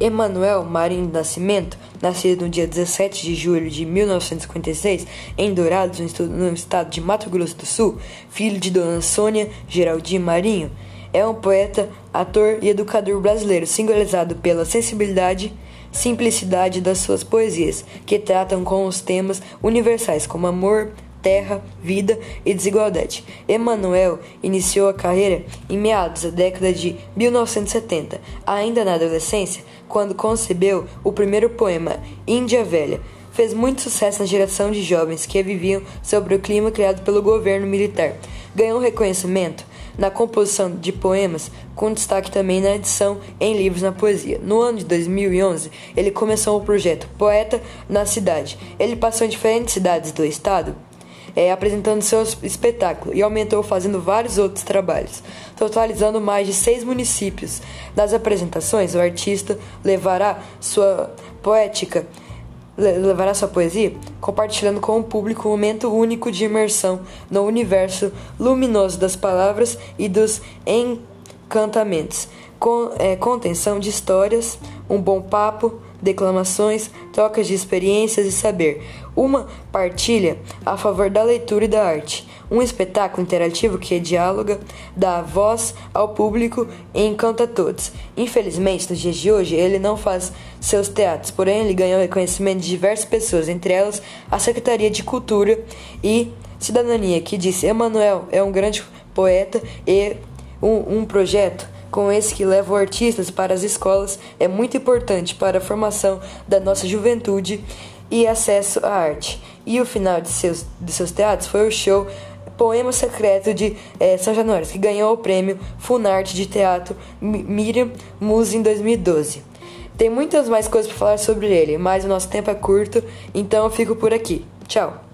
Emanuel Marinho do Nascimento, nascido no dia 17 de julho de 1956 em Dourados, no estado de Mato Grosso do Sul, filho de Dona Sônia Geraldine Marinho, é um poeta, ator e educador brasileiro singularizado pela sensibilidade simplicidade das suas poesias, que tratam com os temas universais como amor, terra, vida e desigualdade. Emmanuel iniciou a carreira em meados da década de 1970, ainda na adolescência, quando concebeu o primeiro poema Índia Velha. Fez muito sucesso na geração de jovens que viviam sobre o clima criado pelo governo militar. Ganhou reconhecimento na composição de poemas, com destaque também na edição em livros na poesia. No ano de 2011, ele começou o projeto Poeta na Cidade. Ele passou em diferentes cidades do estado é, apresentando seu espetáculo e aumentou fazendo vários outros trabalhos, totalizando mais de seis municípios. Nas apresentações, o artista levará sua poética levará sua poesia, compartilhando com o público um momento único de imersão no universo luminoso das palavras e dos encantamentos, com é, contenção de histórias, um bom papo, declamações, trocas de experiências e saber, uma partilha a favor da leitura e da arte, um espetáculo interativo que dialoga, dá voz ao público e encanta todos. Infelizmente, nos dias de hoje, ele não faz seus teatros, porém ele ganhou reconhecimento de diversas pessoas, entre elas a Secretaria de Cultura e Cidadania, que disse: Emanuel é um grande poeta e um, um projeto com esse que leva artistas para as escolas é muito importante para a formação da nossa juventude e acesso à arte. E o final de seus, de seus teatros foi o show Poema Secreto de é, São Januário, que ganhou o prêmio Funarte de Teatro Miriam Muse em 2012. Tem muitas mais coisas para falar sobre ele, mas o nosso tempo é curto, então eu fico por aqui. Tchau!